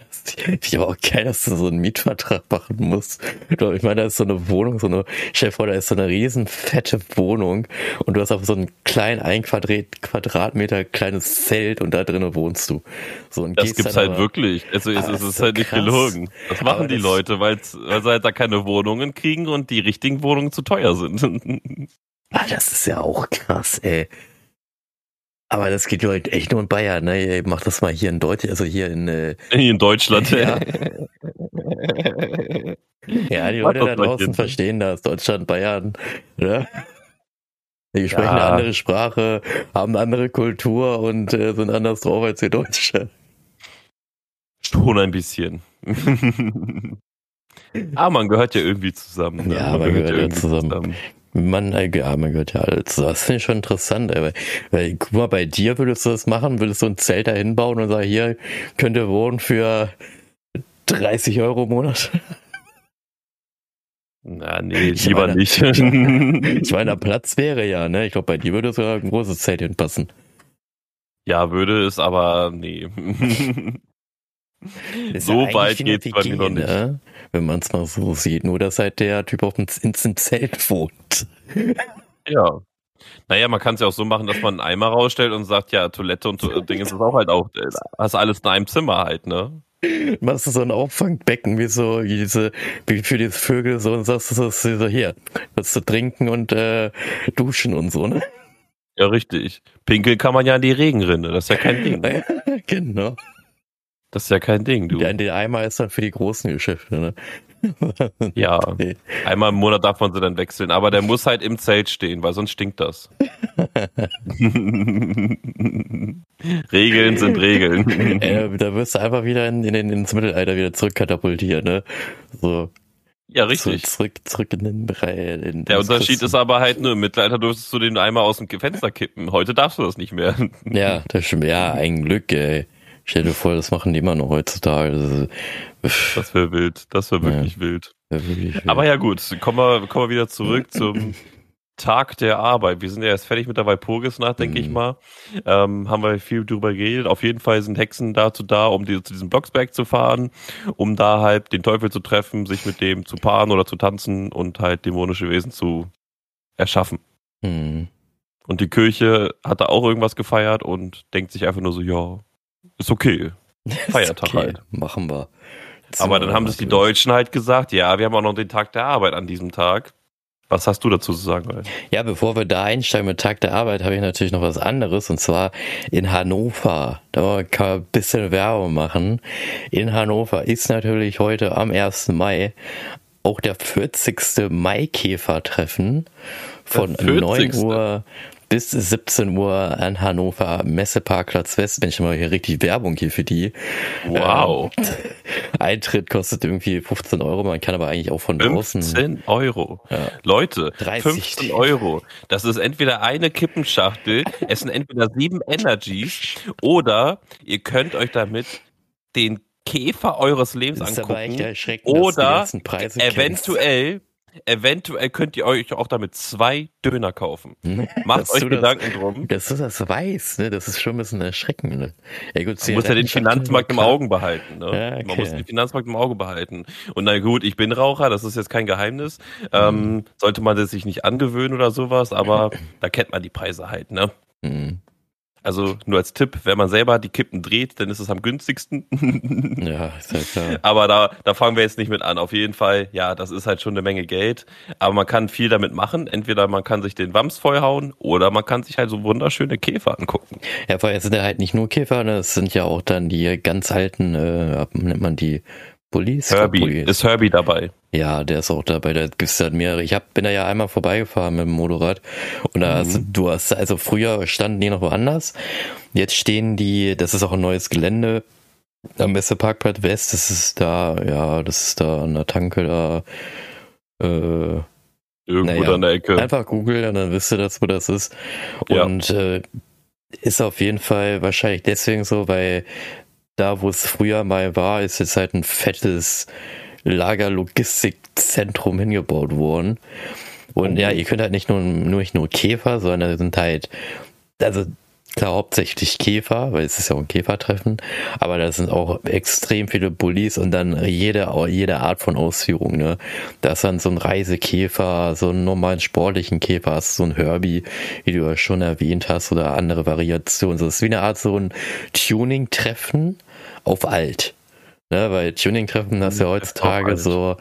Ich aber auch geil, dass du so einen Mietvertrag machen musst. Ich meine, da ist so eine Wohnung, so eine, stell dir vor, da ist so eine riesen fette Wohnung und du hast auf so einen kleinen ein Quadratmeter kleines Zelt und da drinnen wohnst du. So, und das gibt's halt aber, wirklich. Also es, es ist so halt nicht krass. gelogen. Das machen aber die das, Leute, weil sie halt da keine Wohnungen kriegen und die richtigen Wohnungen zu teuer sind. Ah, das ist ja auch krass, ey. Aber das geht halt echt nur in Bayern, ne? Mach das mal hier in Deutschland, also hier in, äh, hier in Deutschland. Ja. ja, die Leute da draußen verstehen das. Deutschland, Bayern, ne? Die sprechen ja. eine andere Sprache, haben eine andere Kultur und äh, sind anders drauf als die Deutsche. Schon ein bisschen. Aber man gehört ja irgendwie zusammen. Ne? Ja, man, man gehört, gehört ja zusammen. zusammen. Man, äh, ja, man gehört ja alles. Das finde ich schon interessant, ey. Weil, guck mal, bei dir würdest du das machen, würdest du ein Zelt da hinbauen und sagen, hier könnt ihr wohnen für 30 Euro im Monat. Na, nee, ich lieber meine, nicht. ich meine, der Platz wäre ja, ne? Ich glaube, bei dir würde sogar ein großes Zelt hinpassen. Ja, würde es, aber nee. so ja weit geht's bei mir noch nicht. Ne? Wenn man es mal so sieht. Nur, dass halt der Typ auf dem, ins Zelt wohnt. Ja. Naja, man kann es ja auch so machen, dass man einen Eimer rausstellt und sagt, ja, Toilette und Ding ist auch halt auch, äh, hast alles in einem Zimmer halt, ne? Machst du so ein Auffangbecken wie so, wie diese, wie für diese Vögel so und sagst du so, hier, das zu trinken und äh, duschen und so, ne? Ja, richtig. Pinkeln kann man ja in die Regenrinne, das ist ja kein Ding. genau. Das ist ja kein Ding, du. Ja, der Eimer ist dann für die großen Geschäfte, ne? ja, einmal im Monat darf man sie dann wechseln, aber der muss halt im Zelt stehen, weil sonst stinkt das. Regeln sind Regeln. Äh, da wirst du einfach wieder in, in, ins Mittelalter wieder zurückkatapultiert, ne? So. Ja, richtig. Zurück, zurück in den Bereich. In der Unterschied ist aber halt nur, im Mittelalter durftest du den einmal aus dem Fenster kippen. Heute darfst du das nicht mehr. Ja, das stimmt. Ja, ein Glück, ey. Stell dir vor, das machen die immer noch heutzutage. Das wäre wild. Das wäre wirklich, ja, wild. Wär wirklich wild. Aber ja gut, kommen wir, kommen wir wieder zurück zum Tag der Arbeit. Wir sind ja erst fertig mit der Walpurgisnacht, denke mhm. ich mal. Ähm, haben wir viel drüber geredet. Auf jeden Fall sind Hexen dazu da, um die, zu diesem Blocksberg zu fahren, um da halt den Teufel zu treffen, sich mit dem zu paaren oder zu tanzen und halt dämonische Wesen zu erschaffen. Mhm. Und die Kirche hat da auch irgendwas gefeiert und denkt sich einfach nur so, ja, ist okay. Feiertag okay. halt. Machen wir. Jetzt Aber dann haben es die Deutschen halt gesagt, ja, wir haben auch noch den Tag der Arbeit an diesem Tag. Was hast du dazu zu sagen? Alter? Ja, bevor wir da einsteigen mit Tag der Arbeit, habe ich natürlich noch was anderes und zwar in Hannover. Da kann man ein bisschen Werbung machen. In Hannover ist natürlich heute am 1. Mai auch der 40. Maikäfer-Treffen von 9 Uhr bis 17 Uhr an Hannover Messeparkplatz West. Wenn ich mal hier richtig Werbung hier für die. Wow. Ähm, Eintritt kostet irgendwie 15 Euro. Man kann aber eigentlich auch von 15 draußen. 15 Euro. Ja. Leute, 30. 15 Euro. Das ist entweder eine Kippenschachtel, es sind entweder sieben Energies oder ihr könnt euch damit den Käfer eures Lebens angucken. Oder eventuell Eventuell könnt ihr euch auch damit zwei Döner kaufen. Macht euch Gedanken das, drum. Dass du das weißt, ne? das ist schon ein bisschen erschreckend. Ne? Ja, gut, Man muss ja den Finanzmarkt im Auge behalten. Ne? Ja, okay. Man muss den Finanzmarkt im Auge behalten. Und na gut, ich bin Raucher, das ist jetzt kein Geheimnis. Ähm, mhm. sollte man das sich nicht angewöhnen oder sowas, aber da kennt man die Preise halt. Ne? Mhm. Also nur als Tipp, wenn man selber die Kippen dreht, dann ist es am günstigsten. ja, ist ja klar. Aber da, da fangen wir jetzt nicht mit an. Auf jeden Fall, ja, das ist halt schon eine Menge Geld. Aber man kann viel damit machen. Entweder man kann sich den Wams vollhauen oder man kann sich halt so wunderschöne Käfer angucken. Ja, vorher sind ja halt nicht nur Käfer, ne? es sind ja auch dann die ganz alten, äh, nennt man die Police? Herbie. Police. Ist Herbie dabei? Ja, der ist auch dabei. Da gibt es halt mehrere. Ich hab, bin da ja einmal vorbeigefahren mit dem Motorrad. Und da mhm. hast, du hast, also früher standen die noch woanders. Jetzt stehen die, das ist auch ein neues Gelände am Messeparkplatz West. Das ist da, ja, das ist da an der Tanke da. Äh, Irgendwo naja, an der Ecke. Einfach googeln und dann wisst ihr das, wo das ist. Und ja. äh, ist auf jeden Fall wahrscheinlich deswegen so, weil da, wo es früher mal war, ist jetzt halt ein fettes Lagerlogistikzentrum hingebaut worden. Und ja, ihr könnt halt nicht nur, nur nicht nur Käfer, sondern sind halt, also klar hauptsächlich Käfer, weil es ist ja auch ein Käfertreffen, aber da sind auch extrem viele Bullies und dann jede, jede Art von Ausführung, ne. Da ist dann so ein Reisekäfer, so einen normalen sportlichen Käfer, so ein Herbie, wie du ja schon erwähnt hast, oder andere Variationen. So, das ist wie eine Art so ein Tuning-Treffen auf alt. Ne, weil Tuning-Treffen hast du ja heutzutage so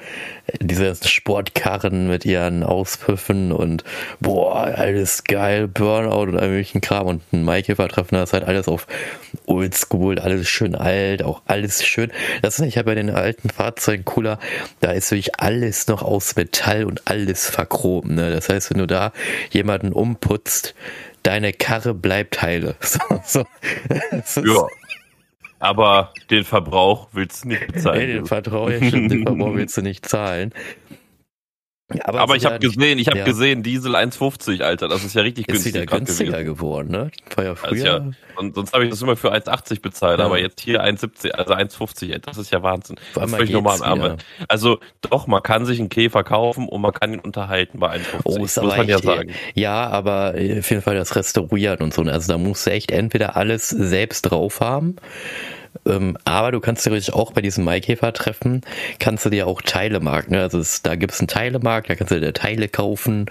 diese Sportkarren mit ihren Auspüffen und boah, alles geil, Burnout und all möglichen Kram und ein Maikäfer-Treffen, das ist halt alles auf Oldschool, alles schön alt, auch alles schön. Das ist nicht, ich bei den alten Fahrzeugen cooler, da ist wirklich alles noch aus Metall und alles verchromt. Ne? Das heißt, wenn du da jemanden umputzt, deine Karre bleibt heile. So, so. Ja. Aber den Verbrauch willst du nicht bezahlen. Nee, den, stimmt, den Verbrauch willst du nicht zahlen. Aber, aber ich habe gesehen, ich habe ja. gesehen, Diesel 1,50, Alter, das ist ja richtig ist günstig. Ist wieder günstiger geworden, ne? War ja früher. Also ja, und sonst habe ich das immer für 1,80 bezahlt, ja. aber jetzt hier 1,70, also 1,50, das ist ja Wahnsinn. Das ist völlig normal. Aber, also doch, man kann sich einen Käfer kaufen und man kann ihn unterhalten bei 1,50. Oh, muss man ja sagen. Ja, aber auf jeden Fall das Restaurieren und so. Also da musst du echt entweder alles selbst drauf haben ähm, aber du kannst theoretisch auch bei diesem Maikäfer-Treffen, kannst du dir auch Teile marken. Ne? Also es, da gibt es einen Teilemarkt, da kannst du dir Teile kaufen.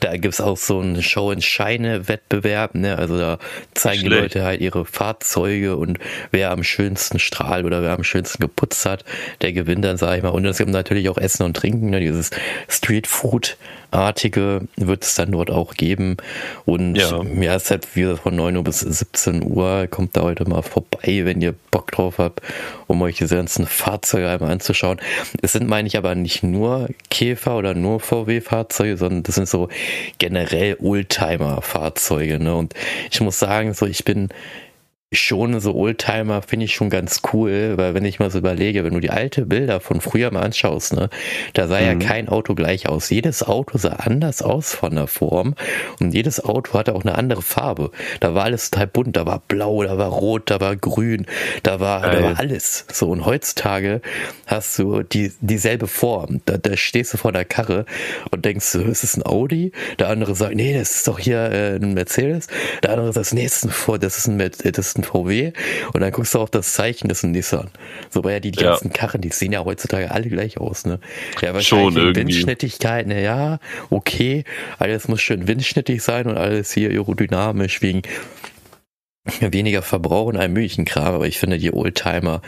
Da gibt es auch so einen Show-and-Shine-Wettbewerb. Ne? Also da zeigen Schlecht. die Leute halt ihre Fahrzeuge und wer am schönsten strahlt oder wer am schönsten geputzt hat, der gewinnt dann, sag ich mal. Und es gibt natürlich auch Essen und Trinken, ne? dieses Street-Food artige wird es dann dort auch geben. Und ja, ja es ist halt wieder von 9 Uhr bis 17 Uhr. Kommt da heute mal vorbei, wenn ihr Bock drauf habt, um euch diese ganzen Fahrzeuge einmal anzuschauen. Es sind, meine ich, aber nicht nur Käfer oder nur VW-Fahrzeuge, sondern das sind so generell Oldtimer-Fahrzeuge. Ne? Und ich muss sagen, so ich bin schon so Oldtimer finde ich schon ganz cool, weil wenn ich mal so überlege, wenn du die alte Bilder von früher mal anschaust, ne, da sah mhm. ja kein Auto gleich aus. Jedes Auto sah anders aus von der Form und jedes Auto hatte auch eine andere Farbe. Da war alles total bunt, da war blau, da war rot, da war grün, da war, da war alles. So und heutzutage hast du die dieselbe Form. Da, da stehst du vor der Karre und denkst, ist es ein Audi? Der andere sagt, nee, das ist doch hier äh, ein Mercedes. Der andere sagt, nee, das ist ein, das ist ein, das ist ein ein VW und dann guckst du auf das Zeichen, das ist ein Nissan. So, weil ja die ganzen ja. Karren, die sehen ja heutzutage alle gleich aus, ne? Ja, Schon irgendwie. Windschnittigkeit, na ja, okay, alles muss schön windschnittig sein und alles hier aerodynamisch wegen weniger Verbrauch und allem möglichen Kram, aber ich finde die Oldtimer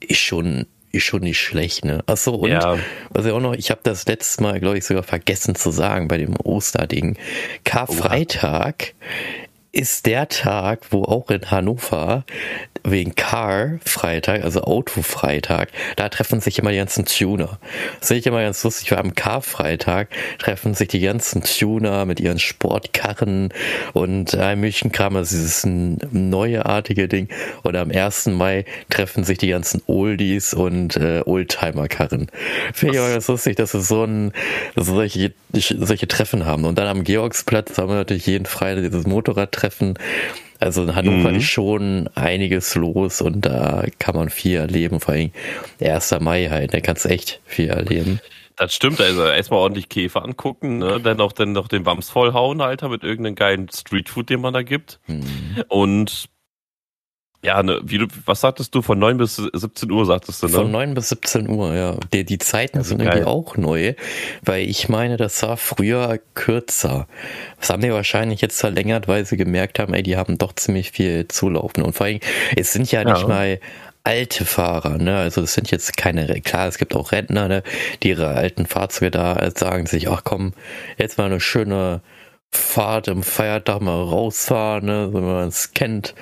ist schon ist schon nicht schlecht, ne? Achso, und ja. was ich auch noch, ich habe das letztes Mal, glaube ich, sogar vergessen zu sagen bei dem Osterding. Karfreitag ist der Tag, wo auch in Hannover wegen Car Freitag, also Auto Freitag, da treffen sich immer die ganzen Tuner. Das finde ich immer ganz lustig, weil am Car Freitag treffen sich die ganzen Tuner mit ihren Sportkarren und allem möglichen Kram, also dieses neuartige Ding. Und am 1. Mai treffen sich die ganzen Oldies und äh, Oldtimer-Karren. Finde ich immer ganz lustig, dass wir so ein, solche, solche Treffen haben. Und dann am Georgsplatz haben wir natürlich jeden Freitag dieses Motorradtreffen also in Hannover mhm. ist schon einiges los und da kann man viel erleben, vor allem 1. Mai halt, da kannst du echt viel erleben. Das stimmt, also erstmal ordentlich Käfer angucken, ne? dann auch dann noch den Wams vollhauen, Alter, mit irgendeinem geilen Streetfood, den man da gibt. Mhm. Und ja, ne, wie du, was sagtest du? Von 9 bis 17 Uhr sagtest du, ne? Von 9 bis 17 Uhr, ja. Die, die Zeiten sind geil. irgendwie auch neu, weil ich meine, das war früher kürzer. Das haben die wahrscheinlich jetzt verlängert, weil sie gemerkt haben, ey, die haben doch ziemlich viel zulaufen. Und vor allem, es sind ja nicht ja. mal alte Fahrer, ne? Also es sind jetzt keine, klar, es gibt auch Rentner, ne, die ihre alten Fahrzeuge da sagen sich, ach komm, jetzt mal eine schöne Fahrt im Feiertag mal rausfahren, ne, wenn man es kennt.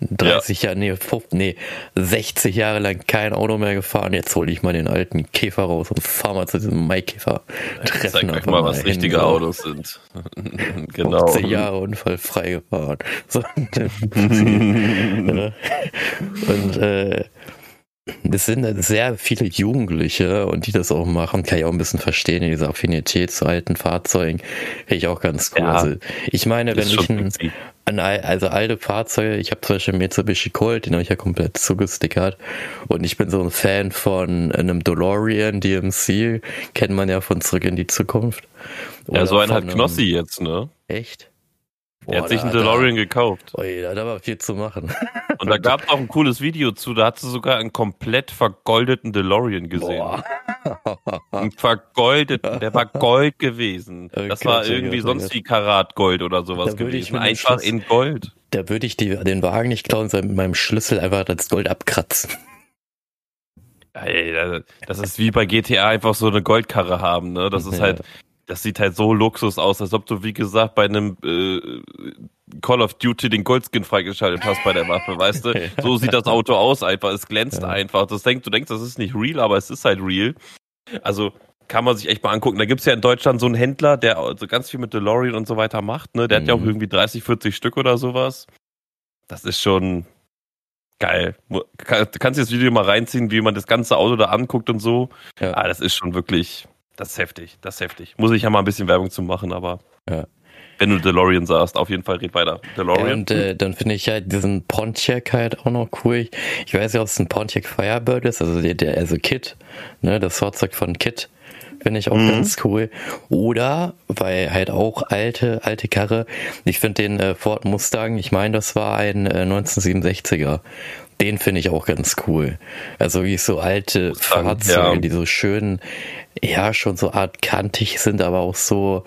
30 ja. Jahre, nee, 50, nee, 60 Jahre lang kein Auto mehr gefahren. Jetzt hole ich mal den alten Käfer raus und fahre mal zu diesem Maikäfer. Treffen Zeig euch mal, was richtige Autos sind. genau. 50 Jahre unfallfrei gefahren. So, und äh, es sind sehr viele Jugendliche und die das auch machen, kann ich auch ein bisschen verstehen, diese Affinität zu alten Fahrzeugen, finde ich auch ganz cool. Ja, also ich meine, wenn ich ein, ein, also alte Fahrzeuge, ich habe zum Beispiel Mitsubishi Colt, den habe ich ja komplett zugestickert und ich bin so ein Fan von einem DeLorean DMC, kennt man ja von Zurück in die Zukunft. Oder ja, so ein hat Knossi jetzt, ne? Echt? Boah, er hat sich einen DeLorean da, gekauft. Ui, da hat aber viel zu machen. Und da gab es auch ein cooles Video zu, da hat sie sogar einen komplett vergoldeten DeLorean gesehen. Boah. Einen vergoldeten, der war Gold gewesen. Das war irgendwie sonst wie Karatgold oder sowas gewesen. Einfach in Gold. Da würde ich die, den Wagen nicht klauen, sondern mit meinem Schlüssel einfach das Gold abkratzen. Ey, das ist wie bei GTA einfach so eine Goldkarre haben, ne? Das ist halt, das sieht halt so Luxus aus, als ob du, wie gesagt, bei einem äh, Call of Duty den Goldskin freigeschaltet hast bei der Waffe, weißt du? So sieht das Auto aus einfach, es glänzt ja. einfach. Das denk, du denkst, das ist nicht real, aber es ist halt real. Also kann man sich echt mal angucken. Da gibt's ja in Deutschland so einen Händler, der also ganz viel mit DeLorean und so weiter macht, ne? Der mhm. hat ja auch mhm. irgendwie 30, 40 Stück oder sowas. Das ist schon geil. Du kannst dir das Video mal reinziehen, wie man das ganze Auto da anguckt und so. Ja. Ah, das ist schon wirklich Das ist heftig, das ist heftig. Muss ich ja mal ein bisschen Werbung zu machen, aber Ja. wenn du DeLorean sagst, auf jeden Fall red weiter. DeLorean. Und äh, dann finde ich halt diesen Pontiac halt auch noch cool. Ich, ich weiß nicht, ob es ein Pontiac Firebird ist, also der, der also Kit, ne, das Fahrzeug von Kit. Finde ich auch Mhm. ganz cool. Oder, weil halt auch alte, alte Karre, ich finde den äh, Ford Mustang, ich meine, das war ein äh, 1967er. Den finde ich auch ganz cool. Also wie so alte Fahrzeuge, ja. die so schön, ja, schon so art kantig sind, aber auch so,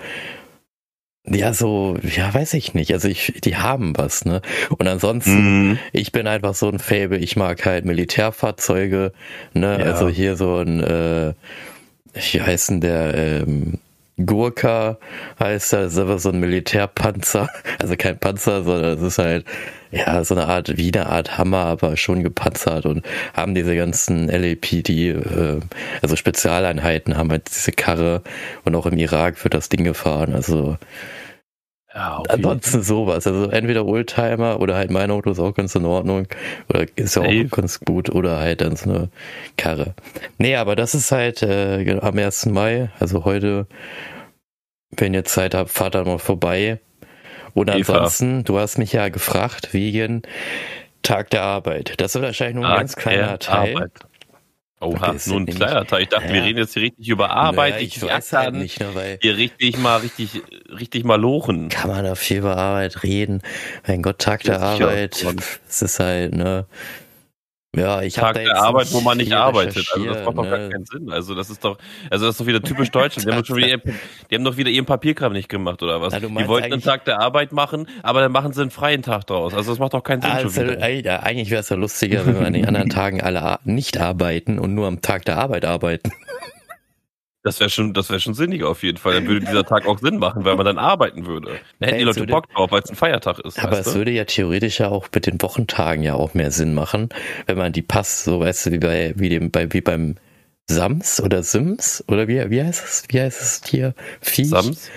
ja, so, ja, weiß ich nicht. Also ich, die haben was, ne? Und ansonsten, Mhm. ich bin einfach so ein Fable, ich mag halt Militärfahrzeuge, ne? Ja. Also hier so ein, äh, wie heißt denn der, ähm, Gurka heißt er, ist aber so ein Militärpanzer. Also kein Panzer, sondern es ist halt, ja, so eine Art, wie eine Art Hammer, aber schon gepanzert und haben diese ganzen LAPD, äh, also Spezialeinheiten haben halt diese Karre und auch im Irak wird das Ding gefahren. Also Ja, ansonsten sowas. Also entweder Oldtimer oder halt mein Auto ist auch ganz in Ordnung. Oder ist ja auch ganz gut. Oder halt dann so eine Karre. Nee, aber das ist halt äh, genau, am 1. Mai, also heute, wenn ihr Zeit habt, fahrt da mal vorbei. Und Eva. ansonsten, du hast mich ja gefragt wegen Tag der Arbeit. Das wird wahrscheinlich nur ein Tag ganz kleiner Teil. Arbeit. Oha, Okay, nur ein kleiner Teil. Ich dachte, wir Ja. reden jetzt hier richtig über Arbeit, Naja, richtig ich weiß halt ackern, nicht, ne, weil hier richtig mal, richtig, richtig mal lochen. kann man da viel über Arbeit reden. Mein Gott, Tag der. Arbeit, es ist halt, ne. Ja, ich Tag der Arbeit, wo man nicht arbeitet. Also das macht doch gar ne. keinen Sinn. Also das ist doch, also das ist doch wieder typisch Deutschland. Die haben, doch schon wieder, die haben doch wieder ihren Papierkram nicht gemacht oder was? Na, die wollten einen Tag der Arbeit machen, aber dann machen sie einen freien Tag draus. Also das macht doch keinen Sinn ey, ja, eigentlich wäre es ja lustiger, wenn wir an den anderen Tagen alle nicht arbeiten und nur am Tag der Arbeit arbeiten. Das wäre schon, das wäre schon sinniger auf jeden Fall. Dann würde dieser Tag auch Sinn machen, weil man dann arbeiten würde. Dann hätten die Leute jetzt Bock drauf, weil es ein Feiertag ist. Aber es du? würde ja theoretisch ja auch mit den Wochentagen ja auch mehr Sinn machen, wenn man die passt, so weißt du, wie bei, wie dem, bei, wie beim Sams oder Sims oder wie, wie heißt es, wie heißt es hier? Viech? Sams,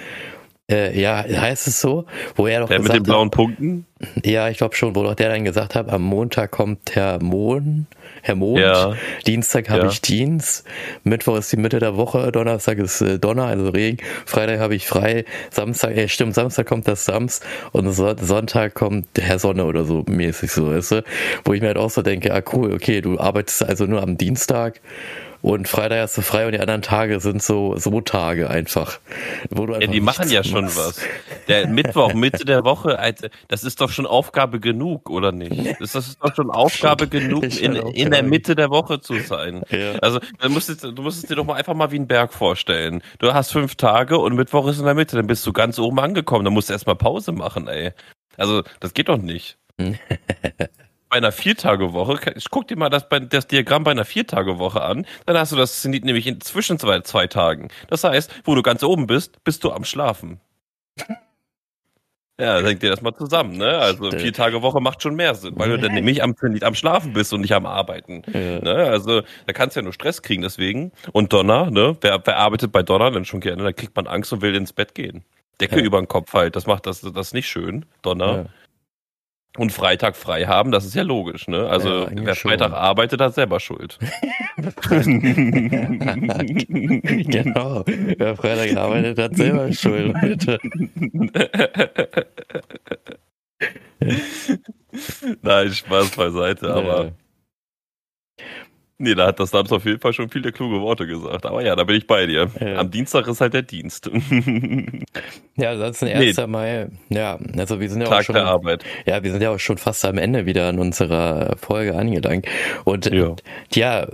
Äh, ja, heißt es so, wo er doch der mit gesagt den blauen Punkten. hat, ja, ich glaube schon, wo doch der dann gesagt hat, am Montag kommt Herr Mond, Herr Mond, Ja. Dienstag habe Ja. ich Dienst, Mittwoch ist die Mitte der Woche, Donnerstag ist äh, Donner, also Regen, Freitag habe ich frei, Samstag, äh, stimmt, Samstag kommt das Sams und so, Sonntag kommt Herr Sonne oder so mäßig so, weißt du? Wo ich mir halt auch so denke, ah cool, okay, du arbeitest also nur am Dienstag und Freitag hast du frei und die anderen Tage sind so so Tage einfach. Wo du Ja, einfach die machen ja schon machst. was. Der Mittwoch, Mitte der Woche, das ist doch schon Aufgabe genug, oder nicht? Das ist doch schon Aufgabe genug, in, in der. Mitte der Woche zu sein. Ja. Also, du musst, es- du musst es dir doch mal einfach mal wie einen Berg vorstellen. Du hast fünf Tage und Mittwoch ist in der Mitte, dann bist du ganz oben angekommen, dann musst du erstmal Pause machen, ey. Also, das geht doch nicht. bei einer Viertagewoche, ich guck dir mal das, das Diagramm bei einer Viertagewoche an, dann hast du das nämlich in zwischen zwei, zwei Tagen. Das heißt, wo du ganz oben bist, bist du am Schlafen. Ja, denkt dir das mal zusammen, ne? Also Stimmt. vier Tage Woche macht schon mehr Sinn, weil du dann nämlich am, nicht am Schlafen bist und nicht am Arbeiten. Ja. Ne? Also da kannst du ja nur Stress kriegen deswegen. Und Donner, ne? Wer, wer arbeitet bei Donner dann schon gerne? Da kriegt man Angst und will ins Bett gehen. Decke Ja. über den Kopf halt, das macht das, das nicht schön, Donner. Ja. Und Freitag frei haben, das ist ja logisch, ne? Also Ja, wer Freitag schon. arbeitet, hat selber Schuld. genau. Wer Freitag arbeitet, hat selber Schuld, Leute. Nein, Spaß beiseite, aber nee, da hat das Dams auf jeden Fall schon viele kluge Worte gesagt. Aber ja, da bin ich bei dir. Ja. Am Dienstag ist halt der Dienst. Ja, ansonsten Nee. 1. Mai. Ja, also wir sind ja auch Tag schon, der Arbeit. ja, wir sind ja auch schon fast am Ende wieder an unserer Folge angelangt. Und Ja. ja,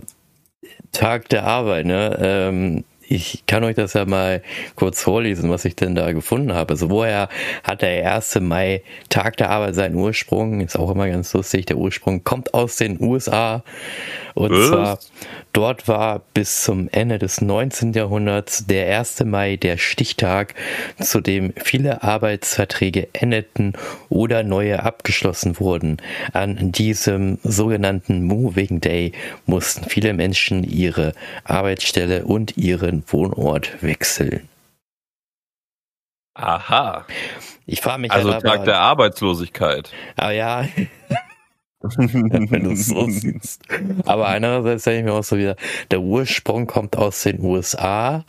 Tag der Arbeit, ne? Ähm, ich kann euch das ja mal kurz vorlesen, was ich denn da gefunden habe. Also woher hat der 1. Mai Tag der Arbeit seinen Ursprung? Ist auch immer ganz lustig. Der Ursprung kommt aus den USA. Und Was? zwar dort war bis zum Ende des 19. Jahrhunderts der 1. Mai der Stichtag, zu dem viele Arbeitsverträge endeten oder neue abgeschlossen wurden. An diesem sogenannten Moving Day mussten viele Menschen ihre Arbeitsstelle und ihren Wohnort wechseln. Aha. Ich frage mich Also halt Tag aber, der Arbeitslosigkeit. aber ja, wenn du es so siehst. Aber einerseits denke ich mir auch so wieder, der Ursprung kommt aus den USA,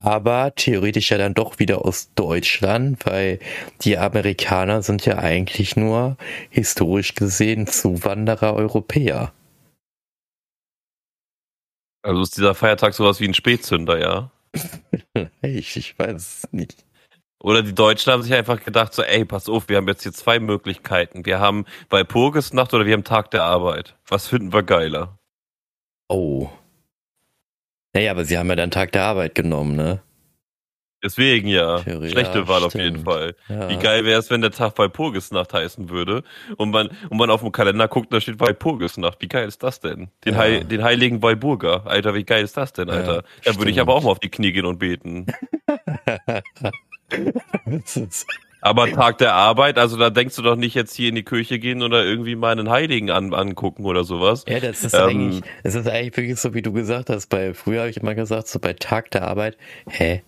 aber theoretisch ja dann doch wieder aus Deutschland, weil die Amerikaner sind ja eigentlich nur historisch gesehen Zuwanderer Europäer. Also ist dieser Feiertag sowas wie ein Spätzünder, ja? ich, ich weiß es nicht. Oder die Deutschen haben sich einfach gedacht, so, ey, pass auf, wir haben jetzt hier zwei Möglichkeiten. Wir haben Walpurgisnacht oder wir haben Tag der Arbeit. Was finden wir geiler? Oh. Naja, aber sie haben ja dann Tag der Arbeit genommen, ne? Deswegen ja. Theorie, Schlechte ja, Wahl stimmt. auf jeden Fall. Ja. Wie geil wäre es, wenn der Tag Walpurgisnacht heißen würde und man, und man auf dem Kalender guckt, da steht Walpurgisnacht. Wie geil ist das denn? Den, ja. Heil, den heiligen Walburger. Alter, wie geil ist das denn, Alter? da würde ich aber auch mal auf die Knie gehen und beten. Aber Tag der Arbeit, also da denkst du doch nicht jetzt hier in die Kirche gehen oder irgendwie mal einen Heiligen an, angucken oder sowas. Ja, das ist ähm, eigentlich, es ist eigentlich wirklich so, wie du gesagt hast. Bei früher habe ich immer gesagt, so bei Tag der Arbeit, hä,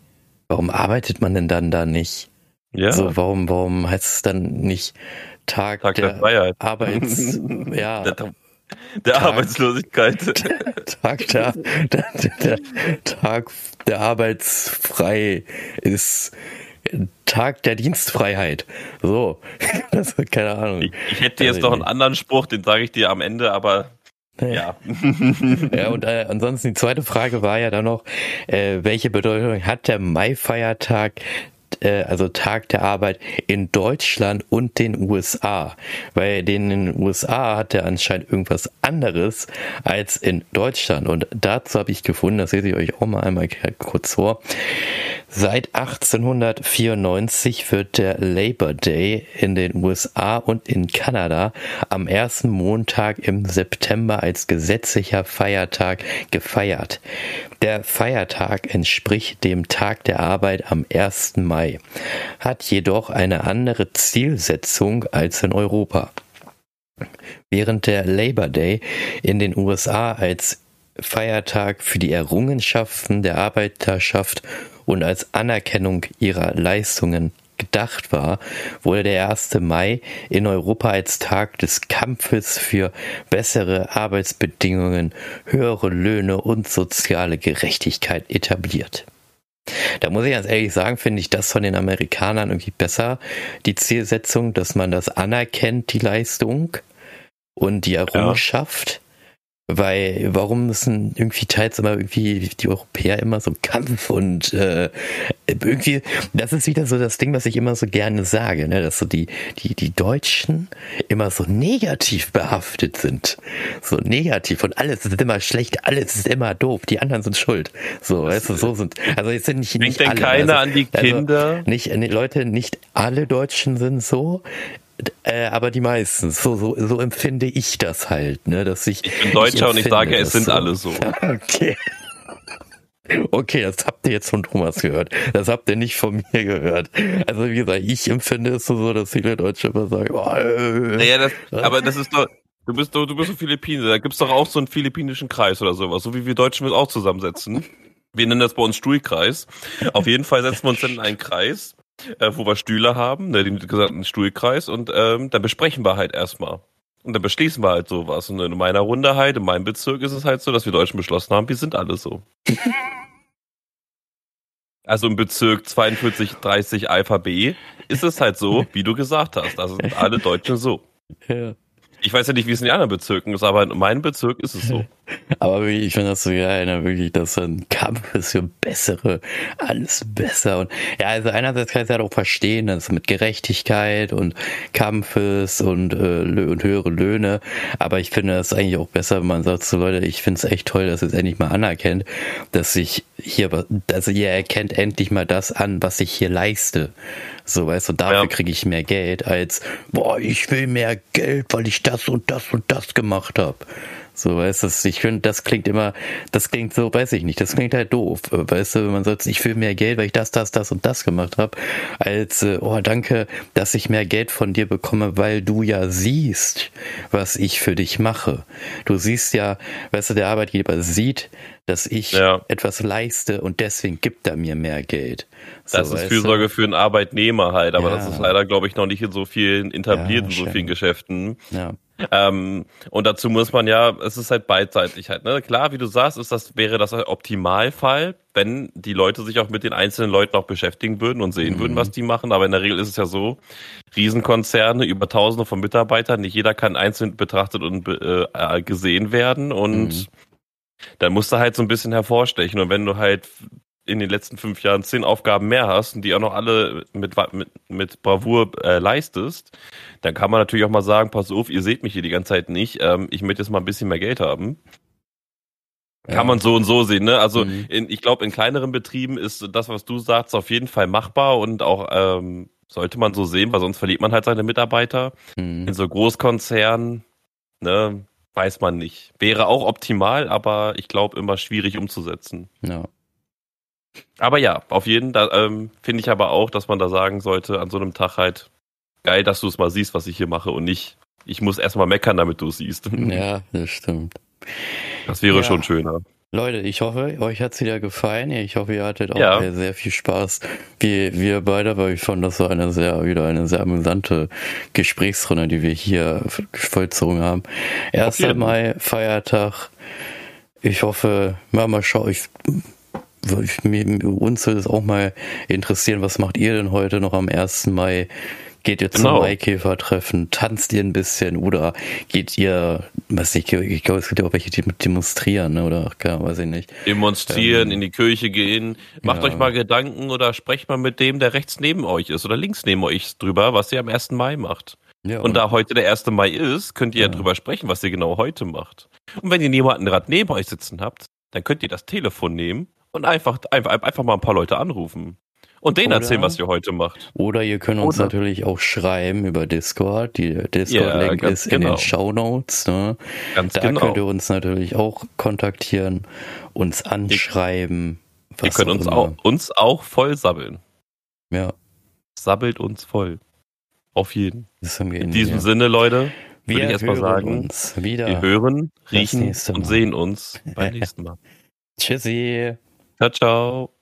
warum arbeitet man denn dann da nicht? Ja. So, warum, warum heißt es dann nicht Tag, Tag der, der Freiheit? Arbeits, ja. Der, der Tag, Arbeitslosigkeit. Tag der, der, der, Tag der Arbeitsfrei ist Tag der Dienstfreiheit. So, das, keine Ahnung. Ich, ich hätte jetzt also, noch einen anderen Spruch, den sage ich dir am Ende, aber ja. ja, und äh, ansonsten die zweite Frage war ja dann noch, äh, welche Bedeutung hat der Mai-Feiertag äh, also Tag der Arbeit in Deutschland und den USA. Weil den in den USA hat er anscheinend irgendwas anderes als in Deutschland. Und dazu habe ich gefunden, das lese ich euch auch mal einmal kurz vor. Seit 1894 wird der Labor Day in den USA und in Kanada am ersten Montag im September als gesetzlicher Feiertag gefeiert. Der Feiertag entspricht dem Tag der Arbeit am 1. Mai, hat jedoch eine andere Zielsetzung als in Europa. Während der Labor Day in den USA als Feiertag für die Errungenschaften der Arbeiterschaft und als Anerkennung ihrer Leistungen gedacht war, wurde der 1. Mai in Europa als Tag des Kampfes für bessere Arbeitsbedingungen, höhere Löhne und soziale Gerechtigkeit etabliert. Da muss ich ganz ehrlich sagen, finde ich das von den Amerikanern irgendwie besser, die Zielsetzung, dass man das anerkennt, die Leistung und die Errungenschaft. Weil, warum müssen irgendwie teils immer irgendwie die Europäer immer so Kampf und äh, irgendwie, das ist wieder so das Ding, was ich immer so gerne sage, ne, dass so die, die, die Deutschen immer so negativ behaftet sind. So negativ und alles ist immer schlecht, alles ist immer doof, die anderen sind schuld. So, weißt du, so sind, also jetzt sind nicht, nicht denn alle. keiner also, an die Kinder? Also nicht, Leute, nicht alle Deutschen sind so, äh, aber die meisten. So, so, so empfinde ich das halt, ne, dass ich. Ich bin Deutscher ich und ich sage, es sind so. alle so. Okay. Okay, das habt ihr jetzt von Thomas gehört. Das habt ihr nicht von mir gehört. Also wie gesagt, ich empfinde es so, dass viele Deutsche immer sagen, oh, äh, naja, das, aber das ist doch, du bist doch, du bist so Philippine, da gibt's doch auch so einen philippinischen Kreis oder sowas, so wie wir Deutschen uns auch zusammensetzen. Wir nennen das bei uns Stuhlkreis. Auf jeden Fall setzen wir uns dann in einen Kreis äh, wo wir Stühle haben, ne, den gesamten Stuhlkreis und ähm, dann besprechen wir halt erstmal. Und dann beschließen wir halt sowas. Und in meiner Runde halt, in meinem Bezirk ist es halt so, dass wir Deutschen beschlossen haben, wir sind alle so. also im Bezirk 4230 Alpha B ist es halt so, wie du gesagt hast. Da sind alle Deutschen so. Ja. Ich weiß ja nicht, wie es in den anderen Bezirken ist, aber in meinem Bezirk ist es so. Aber wirklich, ich finde das so geil, ne, wirklich, dass so ein Kampf ist für bessere, alles besser. Und ja, also einerseits kann ich es halt auch verstehen, dass mit Gerechtigkeit und Kampfes und, äh, und höhere Löhne. Aber ich finde es eigentlich auch besser, wenn man sagt so Leute, ich finde es echt toll, dass ihr es endlich mal anerkennt, dass ich hier, also ihr erkennt endlich mal das an, was ich hier leiste. So, weißt du, dafür ja. kriege ich mehr Geld als, boah, ich will mehr Geld, weil ich das und das und das gemacht habe. So, weißt du, ich finde, das klingt immer, das klingt so, weiß ich nicht, das klingt halt doof. Weißt du, wenn man sagt, ich will mehr Geld, weil ich das, das, das und das gemacht habe, als, äh, oh, danke, dass ich mehr Geld von dir bekomme, weil du ja siehst, was ich für dich mache. Du siehst ja, weißt du, der Arbeitgeber sieht, dass ich ja. etwas leiste und deswegen gibt er mir mehr Geld. So, das ist Fürsorge du? für einen Arbeitnehmer halt, aber ja. das ist leider, glaube ich, noch nicht in so vielen etablierten, ja, so vielen Geschäften. Ähm, und dazu muss man ja, es ist halt beidseitig halt, ne? Klar, wie du sagst, ist das, wäre das ein Optimalfall, wenn die Leute sich auch mit den einzelnen Leuten auch beschäftigen würden und sehen mhm. würden, was die machen. Aber in der Regel ist es ja so, Riesenkonzerne, über tausende von Mitarbeitern, nicht jeder kann einzeln betrachtet und äh, gesehen werden und mhm. dann musst du halt so ein bisschen hervorstechen. Und wenn du halt in den letzten fünf Jahren zehn Aufgaben mehr hast und die auch noch alle mit, mit, mit Bravour äh, leistest, dann kann man natürlich auch mal sagen, pass auf, ihr seht mich hier die ganze Zeit nicht, ähm, ich möchte jetzt mal ein bisschen mehr Geld haben. Ja. Kann man so und so sehen, ne? Also mhm. in, ich glaube, in kleineren Betrieben ist das, was du sagst, auf jeden Fall machbar und auch ähm, sollte man so sehen, weil sonst verliert man halt seine Mitarbeiter. Mhm. In so Großkonzernen, ne, weiß man nicht. Wäre auch optimal, aber ich glaube immer schwierig umzusetzen. Ja. Aber ja, auf jeden Fall ähm, finde ich aber auch, dass man da sagen sollte, an so einem Tag halt, geil, dass du es mal siehst, was ich hier mache und nicht, ich muss erstmal meckern, damit du es siehst. Ja, das stimmt. Das wäre ja. schon schöner. Leute, ich hoffe, euch hat's wieder gefallen. Ich hoffe, ihr hattet auch ja. sehr viel Spaß. Wie wir beide, weil ich fand, das war eine sehr, wieder eine sehr amüsante Gesprächsrunde, die wir hier vollzogen haben. 1. Mai, Feiertag. Ich hoffe, Mama, schau, ich uns würde es auch mal interessieren, was macht ihr denn heute noch am 1. Mai? Geht ihr zum genau. Maikäfer-Treffen? Tanzt ihr ein bisschen? Oder geht ihr, weiß nicht, ich glaube, es gibt ja auch welche, die demonstrieren, ne? oder, ja, weiß ich nicht. Demonstrieren, ähm, in die Kirche gehen. Macht ja. euch mal Gedanken oder sprecht mal mit dem, der rechts neben euch ist oder links neben euch drüber, was ihr am 1. Mai macht. Ja, und, und, da heute der 1. Mai ist, könnt ihr ja. ja drüber sprechen, was ihr genau heute macht. Und wenn ihr niemanden gerade neben euch sitzen habt, dann könnt ihr das Telefon nehmen und einfach, einfach, einfach mal ein paar Leute anrufen. Und denen oder, erzählen, was ihr heute macht. Oder ihr könnt uns oder. natürlich auch schreiben über Discord. Die Discord-Link ja, ist genau. in den genau. Show Notes. Ne? Ganz da genau. könnt ihr uns natürlich auch kontaktieren, uns anschreiben. ihr könnt uns auch, uns auch voll sabbeln. Ja. Sabbelt uns voll. Auf jeden. in, in diesem ja. Sinne, Leute, wir würde ich erstmal sagen, wir hören, riechen und sehen uns beim nächsten Mal. Tschüssi. Ciao, ciao.